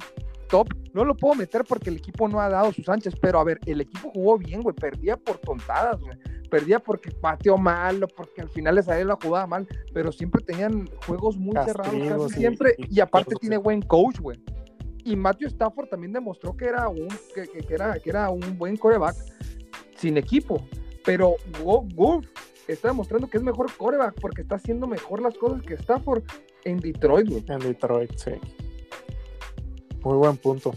top. No lo puedo meter porque el equipo no ha dado sus anchas, pero a ver, el equipo jugó bien, güey. Perdía por tontadas, güey perdía porque pateó mal o porque al final les salió la jugada mal, pero siempre tenían juegos muy cerrados casi siempre y aparte tiene buen coach, güey. Y Matthew Stafford también demostró que era un, que, era, que era un buen coreback sin equipo, pero Wolf está demostrando que es mejor coreback porque está haciendo mejor las cosas que Stafford en Detroit, güey. En Detroit, sí. Muy buen punto.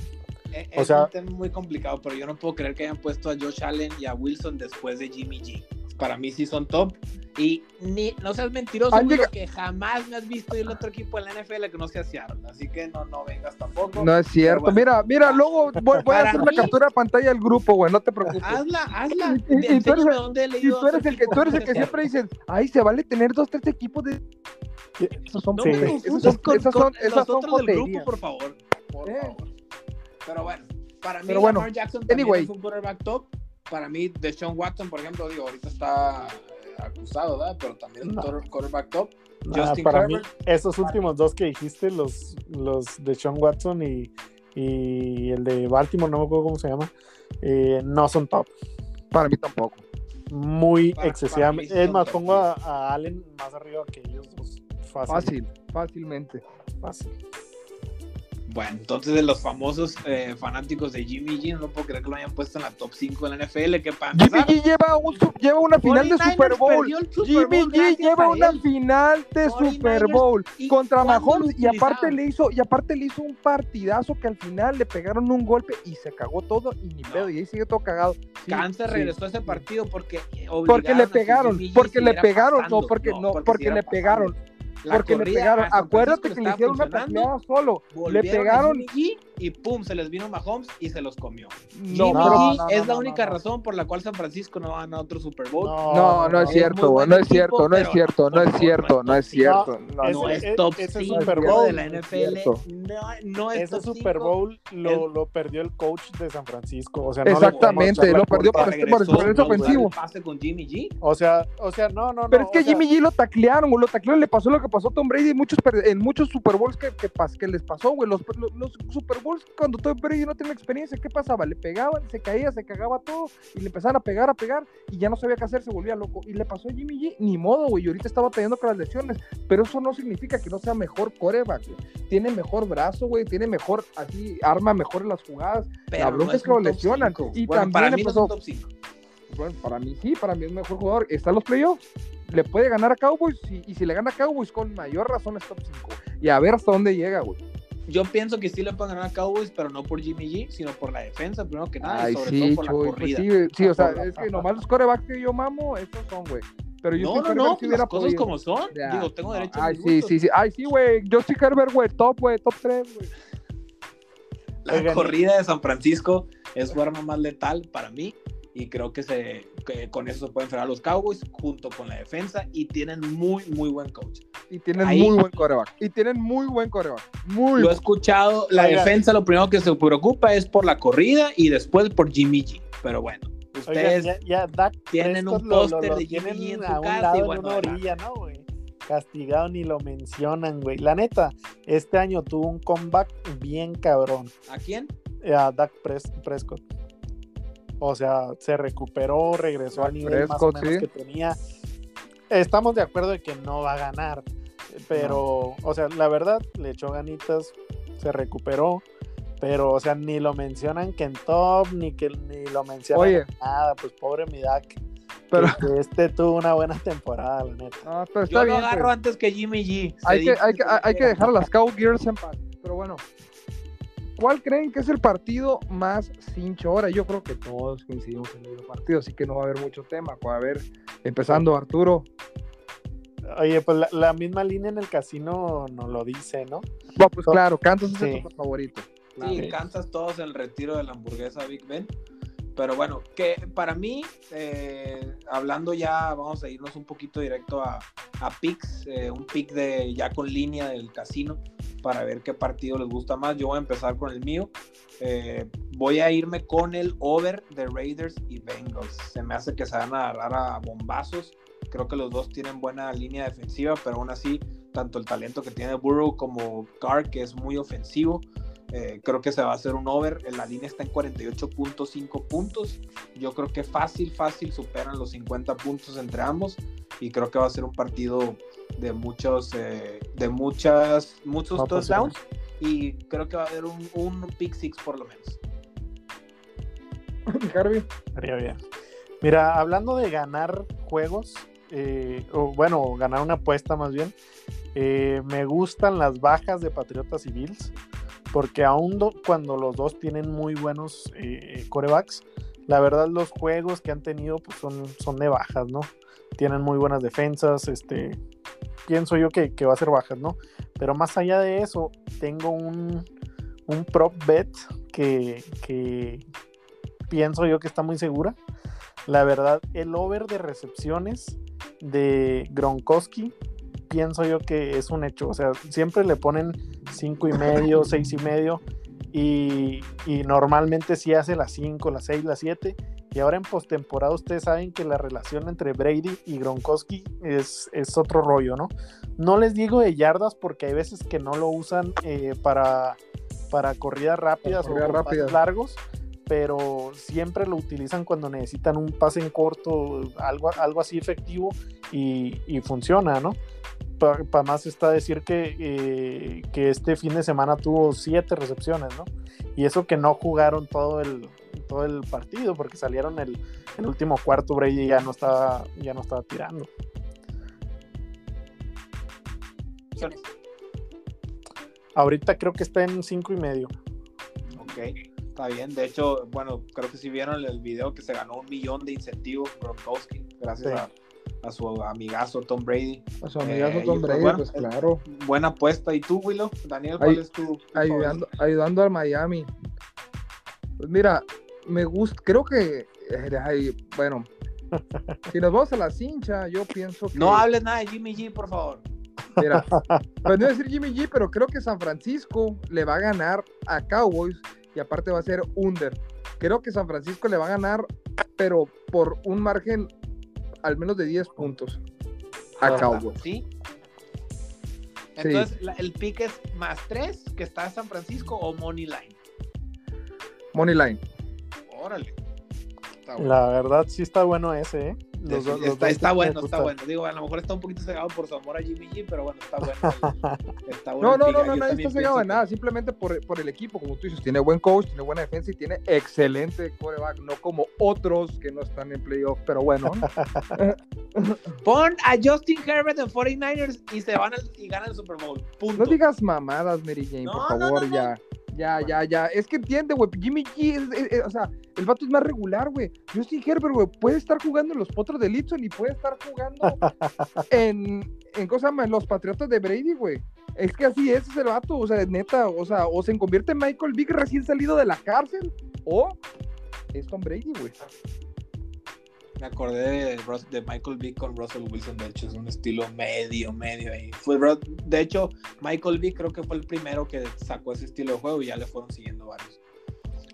E, es, o sea, un tema muy complicado, pero yo no puedo creer que hayan puesto a Josh Allen y a Wilson después de Jimmy G. Para mí sí son top. Y ni, no seas mentiroso, que jamás me has visto y el otro equipo en la NFL que no sea Seattle. Así que no, no vengas tampoco. No es cierto. Mira, mira, luego voy, a hacer la captura de pantalla del grupo, güey. No te preocupes. Hazla, hazla. Y, tú eres, y tú eres el que, tú eres el que siempre dices, ay, se vale tener dos, tres equipos de. Esos son, no, esos son, con, esos son, esos son del grupo, por favor. Por eh. favor. Pero bueno, para mí, bueno, Lamar Jackson también anyway. es un quarterback top. Para mí, Deshaun Watson, por ejemplo, digo, ahorita está eh, acusado, ¿verdad? Pero también es un quarterback top. Justin para mí, esos últimos dos que dijiste, los, los de Sean Watson y, y, el de Baltimore, no me acuerdo cómo se llama, eh, no son top. Para mí tampoco. Muy excesivamente. es más, pongo a, a, Allen más arriba que ellos dos. Fácil, Fácil fácilmente. Fácil. Bueno, entonces de los famosos eh, fanáticos de Jimmy G, no puedo creer que lo hayan puesto en la top 5 de la NFL. Para Jimmy G lleva, un, lleva una final de Super Bowl. Jimmy G lleva una final de Super Bowl contra Mahomes y aparte le hizo y aparte le hizo un partidazo que al final le pegaron un golpe y se cagó todo y ni pedo y ahí sigue todo cagado. Cáncer regresó a ese partido porque porque le pegaron, porque le pegaron, no porque no, porque le pegaron porque le pegaron. Acuérdate que le hicieron una tacleada solo. Le pegaron. Y, pum, se les vino Mahomes y se los comió. No, no, es la única razón por la cual San Francisco no gana otro Super Bowl. No, no, es cierto, no es cierto, no es cierto, no es cierto, no es cierto. No es top ese Super Bowl de la NFL. No, es Ese Super Bowl lo, lo perdió el coach de San Francisco. O sea, Exactamente, lo perdió por este por ofensivo. O sea, o sea, no, no, Pero es que Jimmy G lo taclearon, lo taclearon, le pasó lo que pasó a Tom Brady en muchos, en muchos Super Bowls que, que, que les pasó, güey. Los, los, Super Bowls, cuando Tom Brady no tenía experiencia, ¿qué pasaba? Le pegaban, se caía, se cagaba todo y le empezaban a pegar, a pegar y ya no sabía qué hacer, se volvía loco. Y le pasó a Jimmy G, ni modo, güey. Y ahorita estaba teniendo con las lesiones, pero eso no significa que no sea mejor coreback, Tiene mejor brazo, güey, tiene mejor, así, arma mejor en las jugadas. Pero la bronca es que lo lesionan. Y también para mí empezó... top 5. Bueno, para mí sí, para mí es mejor jugador. Está en los playoffs le puede ganar a Cowboys y, si le gana a Cowboys con mayor razón es top 5. Y a ver hasta dónde llega, güey. Yo pienso que sí le pueden ganar a Cowboys, pero no por Jimmy G, sino por la defensa, primero que nada, y sobre todo por la pues corrida. sí, sí, o sea, es que nomás los corebacks que yo mamo, estos son, güey. Pero yo no, no, no, si las cosas como son. Digo, tengo derecho a Ay, sí, sí, sí. Ay, sí, güey. Yo soy Herbert, güey, top, güey, top 3, güey. La corrida de San Francisco es su arma más letal para mí y creo que, se, con eso se pueden frenar los Cowboys junto con la defensa y tienen muy, muy buen coach. Y tienen muy buen coreback. Y tienen muy buen coreback. Muy lo he escuchado, la defensa lo primero que se preocupa es por la corrida y después por Jimmy G. Pero bueno, ustedes ya, tienen un póster de Jimmy G en su casa. en una orilla, ¿no, güey? Castigado ni lo mencionan, güey. La neta, este año tuvo un comeback bien cabrón. ¿A quién? A Dak Prescott. O sea, se recuperó, regresó al nivel más o menos que tenía. Estamos de acuerdo de que no va a ganar. pero, o sea, la verdad, le echó ganitas, se recuperó, pero, o sea, ni lo mencionan que en top, ni que ni lo mencionan nada, pues pobre Midak. Pero que, este tuvo una buena temporada, la neta. Pero está Yo bien, lo agarro pues. antes que Jimmy G. Hay que, hay, que, hay que dejar a las Cowgirls en paz. Pero bueno, ¿cuál creen que es el partido más cincho ahora? Yo creo que todos coincidimos en el partido, así que no va a haber mucho tema. Va a haber, empezando Arturo. Oye, pues la, misma línea en el casino nos lo dice, ¿no? No, pues claro, Kansas es tu favorito. Sí, Kansas todos el retiro de la hamburguesa Big Ben. Pero bueno, que para mí, eh, hablando ya, vamos a irnos un poquito directo a, a picks, eh, un pick de ya con línea del casino para ver qué partido les gusta más. Yo voy a empezar con el mío. Eh, voy a irme con el over de Raiders y Bengals. Se me hace que se van a agarrar a bombazos. Creo que los dos tienen buena línea defensiva, pero aún así, tanto el talento que tiene Burrow como Carr, que es muy ofensivo, eh, creo que se va a hacer un over. La línea está en 48.5 puntos. Yo creo que fácil, fácil superan los 50 puntos entre ambos. Y creo que va a ser un partido de muchos, eh, de muchas, muchos pues, touchdowns. Y creo que va a haber un, un pick six por lo menos. Harvey. bien. Mira, hablando de ganar juegos, eh, o bueno, ganar una apuesta más bien, me gustan las bajas de Patriotas y Bills porque aún cuando los dos tienen muy buenos eh, corebacks, la verdad los juegos que han tenido pues son, son de bajas, ¿no? Tienen muy buenas defensas, este, pienso yo que, va a ser bajas, ¿no? Pero más allá de eso, tengo un, un prop bet que, que pienso yo que está muy segura. La verdad, el over de recepciones de Gronkowski pienso yo que es un hecho. O sea, siempre le ponen cinco y medio, seis y medio. Y, normalmente sí hace las 5, las 6, las 7. Y ahora en postemporada ustedes saben que la relación entre Brady y Gronkowski es, es, otro rollo, ¿no? No les digo de yardas porque hay veces que no lo usan eh, para, para corridas rápidas o rápidas. largos, pero siempre lo utilizan cuando necesitan un pase en corto, algo, algo así efectivo y, y funciona, ¿no? Para más está decir que, eh, que este fin de semana tuvo siete recepciones, ¿no? Y eso que no jugaron todo el, todo el partido, porque salieron el, el último cuarto, Brady ya no estaba, ya no estaba tirando. Ahorita creo que está en cinco y medio. Ok, está bien. De hecho, bueno, creo que si vieron el video que se ganó un millón de incentivos Gronkowski, gracias a a su amigazo Tom Brady. A su amigazo eh, Tom pues, Brady, pues, claro. Buena apuesta. ¿Y tú, Willow? Daniel, ¿cuál es tu, ayudando, ayudando al Miami. Pues mira, me gusta, creo que, eh, bueno, si nos vamos a la cincha, yo pienso que... No hables nada de Jimmy G, por favor. Mira, pues no decir Jimmy G, pero creo que San Francisco le va a ganar a Cowboys y aparte va a ser under. Creo que San Francisco le va a ganar, pero por un margen al menos de 10 puntos a Cowboys. ¿Sí? Entonces, ¿el pick es más 3 que está San Francisco o Money Line? Money Line. Órale. La verdad sí está bueno ese, ¿eh? Está, bueno, está bueno. Digo, a lo mejor está un poquito cegado por su amor a Jimmy G, pero bueno, está bueno. Está bueno no, no, no, no, nadie está cegado de nada. Simplemente por, por, el equipo, como tú dices, tiene buen coach, tiene buena defensa y tiene excelente coreback, no como otros que no están en playoff, pero bueno. Pon a Justin Herbert en 49ers y se van y ganan el Super Bowl. Punto. No digas mamadas, Mary Jane, por favor, ya. Ya, ya, ya. Es que entiende, güey. Jimmy G, o sea, el vato es más regular, güey. Justin Herbert, güey, puede estar jugando en los potros de Litson y puede estar jugando en, en, cosa en los Patriotas de Brady, güey. Es que así es ese vato, o sea, neta, o sea, o se convierte en Michael Vick recién salido de la cárcel, o es Tom Brady, güey. Me acordé de, Michael Vick con Russell Wilson, de hecho es un estilo medio, medio ahí. Fue, de hecho, Michael Vick creo que fue el primero que sacó ese estilo de juego y ya le fueron siguiendo varios.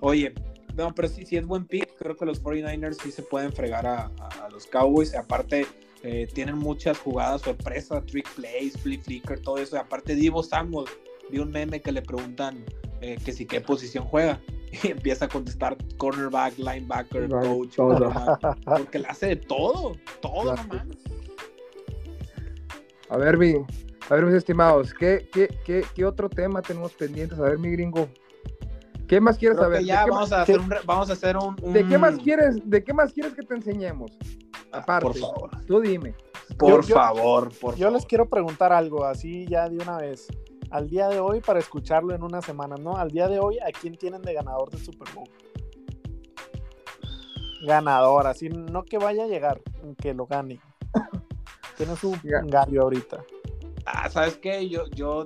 Oye, no, pero sí, sí es buen pick. Creo que los 49ers sí se pueden fregar a, los Cowboys. Aparte, eh, tienen muchas jugadas sorpresa, trick plays, flip flicker, todo eso. aparte, Divo Samuel, vi un meme que le preguntan eh, que si qué posición juega. Y empieza a contestar cornerback, linebacker, coach, porque le hace de todo, todo nomás. A ver, Vi, A ver, mis estimados, ¿qué, qué, qué, qué otro tema tenemos pendientes? A ver, mi gringo. ¿Qué más quieres saber? Ya vamos, a hacer un, vamos a hacer un, ¿De qué más quieres, de qué más quieres que te enseñemos? Ah, Aparte, por favor. Tú dime. Por favor, por Yo les quiero preguntar algo, así ya de una vez. Al día de hoy, para escucharlo en una semana, ¿no? Al día de hoy, ¿a quién tienen de ganador del Super Bowl? Ganador, así, no que vaya a llegar, que lo gane. Tiene su gallo ahorita. Ah, ¿sabes qué? Yo, yo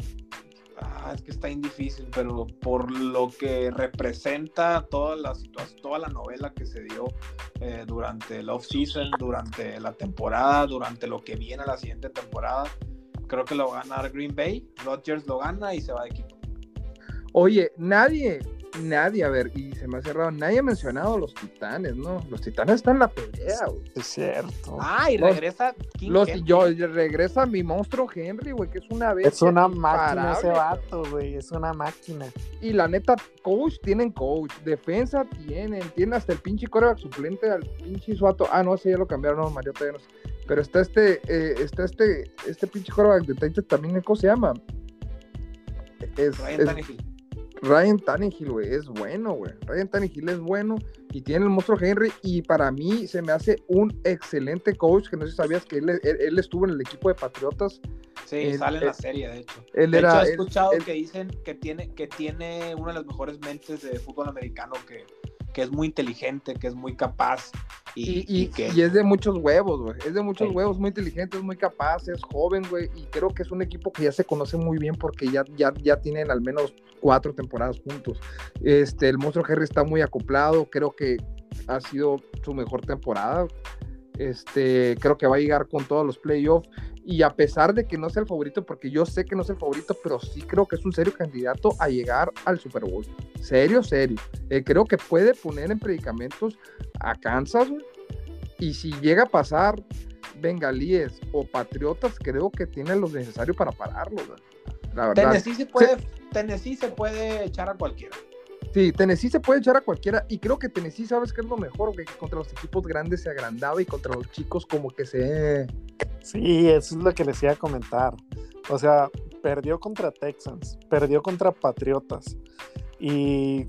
Ah, es que está difícil, pero por lo que representa toda la situación, toda la novela que se dio eh, durante el off-season, durante la temporada, durante lo que viene la siguiente temporada, creo que lo va a ganar Green Bay. Rodgers lo gana y se va de equipo. Oye, nadie, nadie, a ver, y se me ha cerrado, nadie ha mencionado los titanes, ¿no? Los titanes están en la pelea, güey. Es cierto. Ah, y regresa King los, yo, regresa mi monstruo Henry, güey, que es una vez. Es una máquina ese vato, güey, es una máquina. Y la neta, coach, tienen coach, defensa tienen, tienen hasta el pinche coreback suplente al pinche suato. Ah, no, ese ya lo cambiaron, no, Mario no Pero está este, eh, está este, este pinche coreback de Titans también, ¿cómo se llama? Es, Ryan es, Ryan Tannehill, güey, es bueno, güey. Ryan Tannehill es bueno y tiene el monstruo Henry y para mí se me hace un excelente coach, que no sé si sabías que él, estuvo en el equipo de Patriotas. Sí, sale en la serie, de hecho. de hecho, he escuchado que dicen que tiene, que tiene una de las mejores mentes de fútbol americano que que es muy inteligente, que es muy capaz. Y, y, que... y es de muchos huevos, güey. Es de muchos huevos, muy inteligente, es muy capaz, es joven, güey. Y creo que es un equipo que ya se conoce muy bien porque ya, ya, ya tienen al menos cuatro temporadas juntos. Este, el monstruo Harry está muy acoplado, creo que ha sido su mejor temporada. Este, creo que va a llegar con todos los playoffs. Y a pesar de que no sea el favorito, porque yo sé que no es el favorito, pero sí creo que es un serio candidato a llegar al Super Bowl. Serio, serio. Eh, creo que puede poner en predicamentos a Kansas. Y si llega a pasar bengalíes o patriotas, creo que tiene lo necesario para pararlo. La verdad. Tennessee se puede, Tennessee se puede echar a cualquiera. Sí, Tennessee se puede echar a cualquiera y creo que Tennessee, ¿sabes qué es lo mejor? Que contra los equipos grandes se agrandaba y contra los chicos como que se... Sí, eso es lo que les iba a comentar. O sea, perdió contra Texans, perdió contra Patriotas y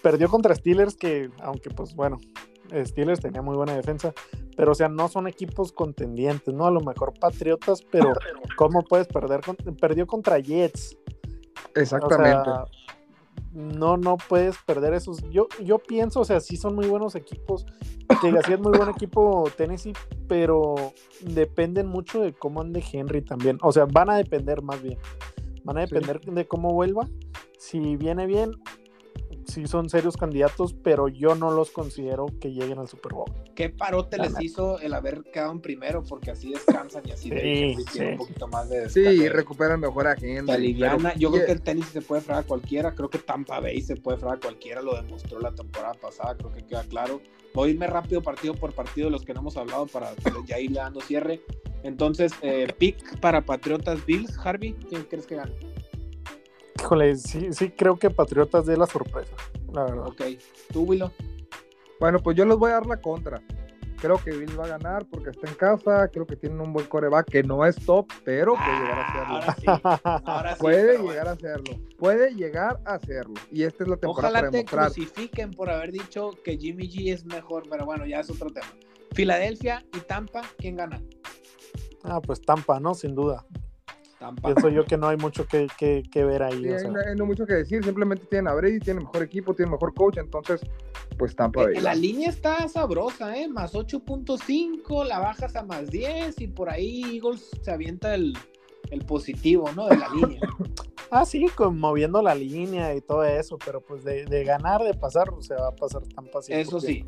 perdió contra Steelers que, aunque pues bueno, Steelers tenía muy buena defensa, pero o sea, no son equipos contendientes, ¿no? A lo mejor Patriotas, pero ¿cómo puedes perder? perdió contra Jets. Exactamente no, no puedes perder esos. Yo, yo pienso, o sea, sí son muy buenos equipos. Que es muy buen equipo Tennessee, pero dependen mucho de cómo ande Henry también. O sea, van a depender más bien. Van a depender de cómo vuelva. Si viene bien, sí son serios candidatos, pero yo no los considero que lleguen al Super Bowl. ¿Qué parote les hizo el haber quedado en primero? Porque así descansan y así sí, un poquito más de Sí, recuperan mejor a gente. Yo creo que el tenis se puede fregar a cualquiera. Creo que Tampa Bay se puede fregar a cualquiera. Lo demostró la temporada pasada. Creo que queda claro. Voy a irme rápido partido por partido de los que no hemos hablado para ya irle dando cierre. Entonces, eh, pick para Patriotas Bills. Harvey, ¿quién crees que gane? Híjole, sí, sí creo que Patriotas dé la sorpresa, la verdad. Ok, ¿tú, Willow? Bueno, pues yo les voy a dar la contra. Creo que Bill va a ganar porque está en casa, creo que tienen un buen coreback que no es top, pero puede llegar a hacerlo. Ahora sí, ahora sí, puede llegar a hacerlo. Puede llegar a hacerlo. Y esta es la temporada Ojalá te crucifiquen por haber dicho que Jimmy G es mejor, pero bueno, ya es otro tema. Filadelfia y Tampa, ¿quién gana? Ah, pues Tampa, ¿no? Sin duda. Pienso yo que no hay mucho que, ver ahí. no, hay mucho que decir, simplemente tienen a Brady, tienen mejor equipo, tienen mejor coach, entonces, pues Tampa Bay. La línea está sabrosa, ¿eh? Más 8.5, la bajas a más 10 y por ahí Eagles se avienta el, el positivo, ¿no? De la línea. Ah, sí, moviendo la línea y todo eso, pero pues de, ganar, de pasar, se va a pasar tan fácil. Eso sí.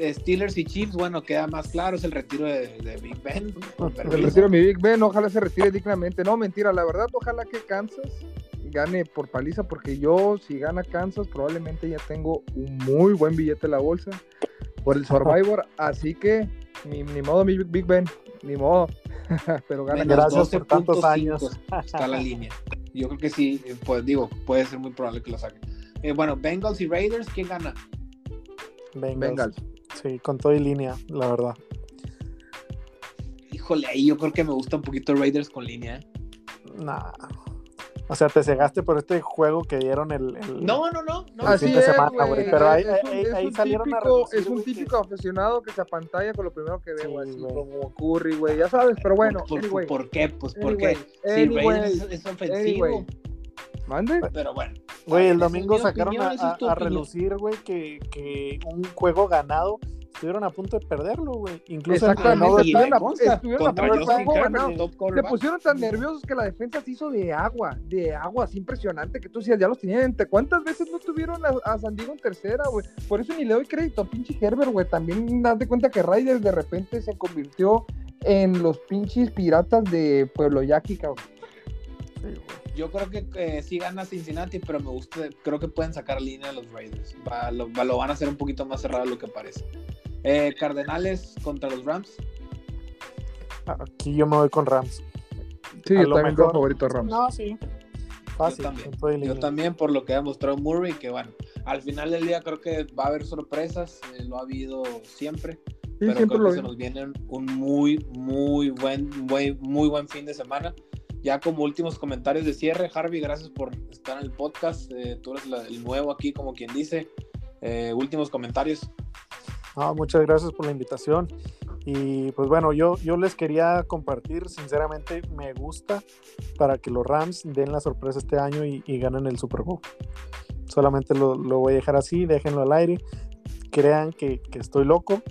Steelers y Chiefs, bueno, queda más claro, es el retiro de, Big Ben. El retiro de mi Big Ben, ojalá se retire dignamente. No, mentira, la verdad, ojalá que Kansas gane por paliza, porque yo, si gana Kansas, probablemente ya tengo un muy buen billete en la bolsa por el Survivor, así que ni, ni modo, mi Big Ben, ni modo. pero gana Gracias por tantos años. Está la línea. Yo creo que sí, pues digo, puede ser muy probable que lo saquen. Eh, bueno, Bengals y Raiders, ¿quién gana? Bengals. Sí, con todo y línea, la verdad. Híjole, ahí yo creo que me gusta un poquito Raiders con línea. ¿eh? Nah. O sea, te cegaste por este juego que dieron el. no, no, no. no. Así es, semana, güey. Pero ahí, ahí, salieron típico, a Es un típico aficionado que se apantalla con lo primero que ve, güey. como Curry, güey. Ya sabes, pero bueno. ¿Por, anyway. ¿por qué? Pues porque si Raiders es, ofensivo. ¿Mande? Pero bueno. Güey, el domingo sacaron a, a, relucir, güey, que, que un juego ganado estuvieron a punto de perderlo, güey. Incluso Exactamente, estuvieron, a, estuvieron a punto de Se pusieron tan nerviosos que la defensa se hizo de agua, de agua, así impresionante que tú decías, ya los tenían. ¿Cuántas veces no tuvieron a, a San Diego en tercera, güey? Por eso ni le doy crédito a pinche Herbert, güey. También das de cuenta que Raiders de repente se convirtió en los pinches piratas de Pueblo Yaqui, cabrón. Yo creo que eh, sí gana Cincinnati, pero me gusta, creo que pueden sacar línea a los Raiders. lo, lo, van a hacer un poquito más cerrado de lo que parece. Eh, Cardenales contra los Rams. Aquí yo me voy con Rams. Sí, yo también mejor... favorito Rams. No, sí. Fácil, yo también. Yo también, por lo que ha mostrado Murray, que bueno, al final del día creo que va a haber sorpresas, eh, lo ha habido siempre. pero creo que se nos viene un muy, muy buen, muy, muy buen fin de semana. Ya como últimos comentarios de cierre, Harvey, gracias por estar en el podcast. Eh, tú eres el nuevo aquí, como quien dice. últimos comentarios. Muchas gracias por la invitación. Y pues bueno, yo, yo les quería compartir, sinceramente me gusta para que los Rams den la sorpresa este año y, ganen el Super Bowl. Solamente lo, lo, voy a dejar así, déjenlo al aire. Crean que, que estoy loco,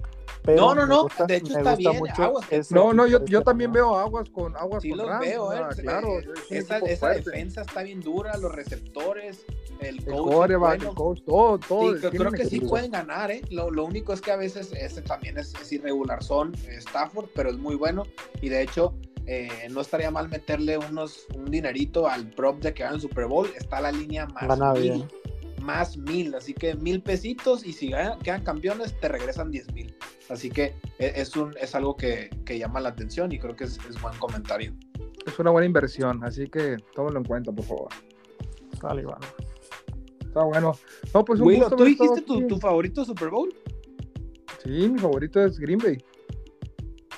no, no, no, de hecho está bien. no, no, yo, yo también veo aguas con aguas sí los veo, eh, claro. esa, esa defensa está bien dura, los receptores, el coach, el, coach todo, todo. Sí, creo que sí pueden ganar, ¿eh? Lo, lo, único es que a veces ese también es, irregular. Son Stafford, pero es muy bueno. Y de hecho, eh, no estaría mal meterle unos, un dinerito al prop de que gane el Super Bowl. Está la línea más mil, más mil. Así que mil pesitos. Y si quedan campeones, te regresan diez mil. Así que e, es, un, es algo que, que llama la atención y creo que es, es, buen comentario. Es una buena inversión, así que tómalo en cuenta, por favor. Vale, bueno. Está bueno. No, pues un ¿tú dijiste tu, tu, favorito Super Bowl? Sí, mi favorito es Green Bay.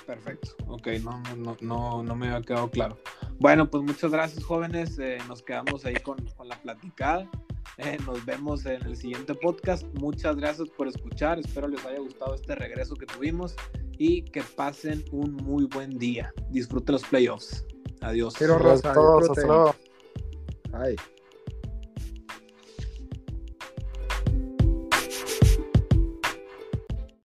Perfecto. Ok, no, no, no, no me había quedado claro. Bueno, pues muchas gracias, jóvenes. Eh, nos quedamos ahí con, con la platicada. Eh, nos vemos en el siguiente podcast. Muchas gracias por escuchar. Espero les haya gustado este regreso que tuvimos y que pasen un muy buen día. Disfruten los playoffs. Adiós. Quiero Rosa. Todos,